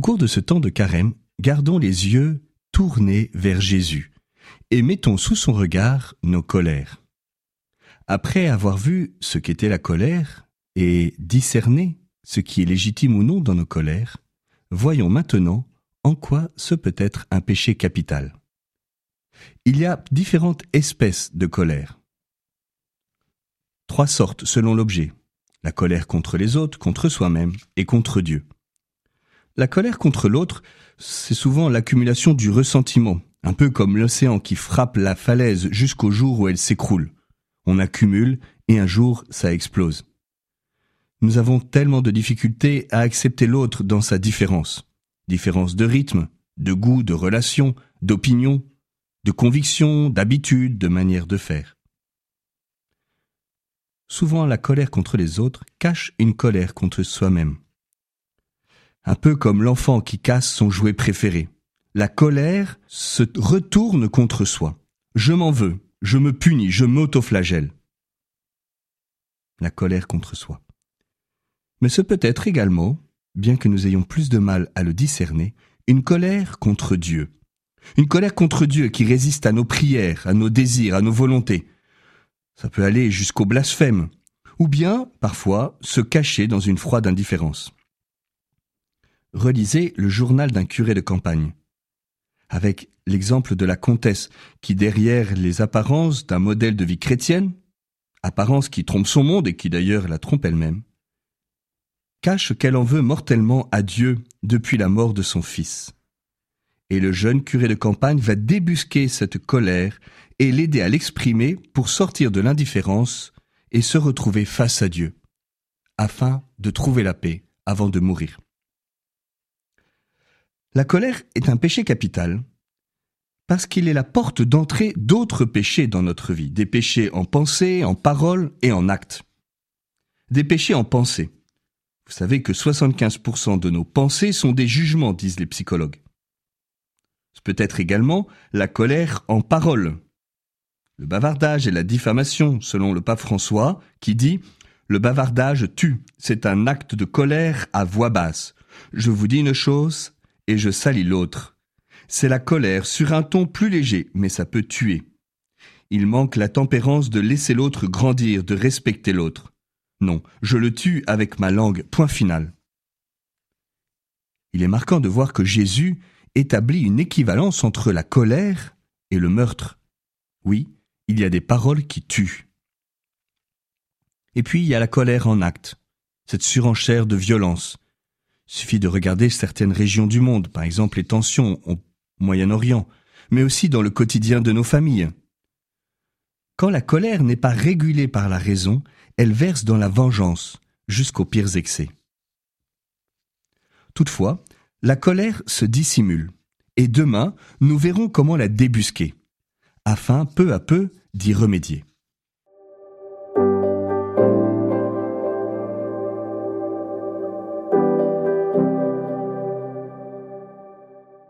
cours de ce temps de carême, gardons les yeux tournés vers Jésus et mettons sous son regard nos colères. Après avoir vu ce qu'était la colère et discerné ce qui est légitime ou non dans nos colères, voyons maintenant en quoi ce peut être un péché capital. Il y a différentes espèces de colère. Trois sortes selon l'objet. La colère contre les autres, contre soi-même et contre Dieu. La colère contre l'autre, c'est souvent l'accumulation du ressentiment, un peu comme l'océan qui frappe la falaise jusqu'au jour où elle s'écroule. On accumule et un jour ça explose. Nous avons tellement de difficultés à accepter l'autre dans sa différence. Différence de rythme, de goût, de relation, d'opinion, de conviction, d'habitude, de manière de faire. Souvent la colère contre les autres cache une colère contre soi-même. Un peu comme l'enfant qui casse son jouet préféré. La colère se retourne contre soi. Je m'en veux, je me punis, je m'autoflagelle. La colère contre soi. Mais ce peut être également, bien que nous ayons plus de mal à le discerner, une colère contre Dieu. Une colère contre Dieu qui résiste à nos prières, à nos désirs, à nos volontés. Ça peut aller jusqu'au blasphème, ou bien, parfois, se cacher dans une froide indifférence. Relisez le journal d'un curé de campagne avec l'exemple de la comtesse qui, derrière les apparences d'un modèle de vie chrétienne, apparence qui trompe son monde et qui d'ailleurs la trompe elle-même, cache qu'elle en veut mortellement à Dieu depuis la mort de son fils. Et le jeune curé de campagne va débusquer cette colère et l'aider à l'exprimer pour sortir de l'indifférence et se retrouver face à Dieu, afin de trouver la paix avant de mourir. La colère est un péché capital parce qu'il est la porte d'entrée d'autres péchés dans notre vie, des péchés en pensée, en parole et en acte. Des péchés en pensée. Vous savez que 75% de nos pensées sont des jugements, disent les psychologues. Ce peut être également la colère en parole. Le bavardage et la diffamation, selon le pape François, qui dit Le bavardage tue, c'est un acte de colère à voix basse. Je vous dis une chose, et je salis l'autre. C'est la colère sur un ton plus léger, mais ça peut tuer. Il manque la tempérance de laisser l'autre grandir, de respecter l'autre. Non, je le tue avec ma langue, point final. Il est marquant de voir que Jésus établit une équivalence entre la colère et le meurtre. Oui, il y a des paroles qui tuent. Et puis il y a la colère en acte, cette surenchère de violence, Suffit de regarder certaines régions du monde, par exemple les tensions au Moyen-Orient, mais aussi dans le quotidien de nos familles. Quand la colère n'est pas régulée par la raison, elle verse dans la vengeance, jusqu'aux pires excès. Toutefois, la colère se dissimule, et demain nous verrons comment la débusquer, afin peu à peu d'y remédier.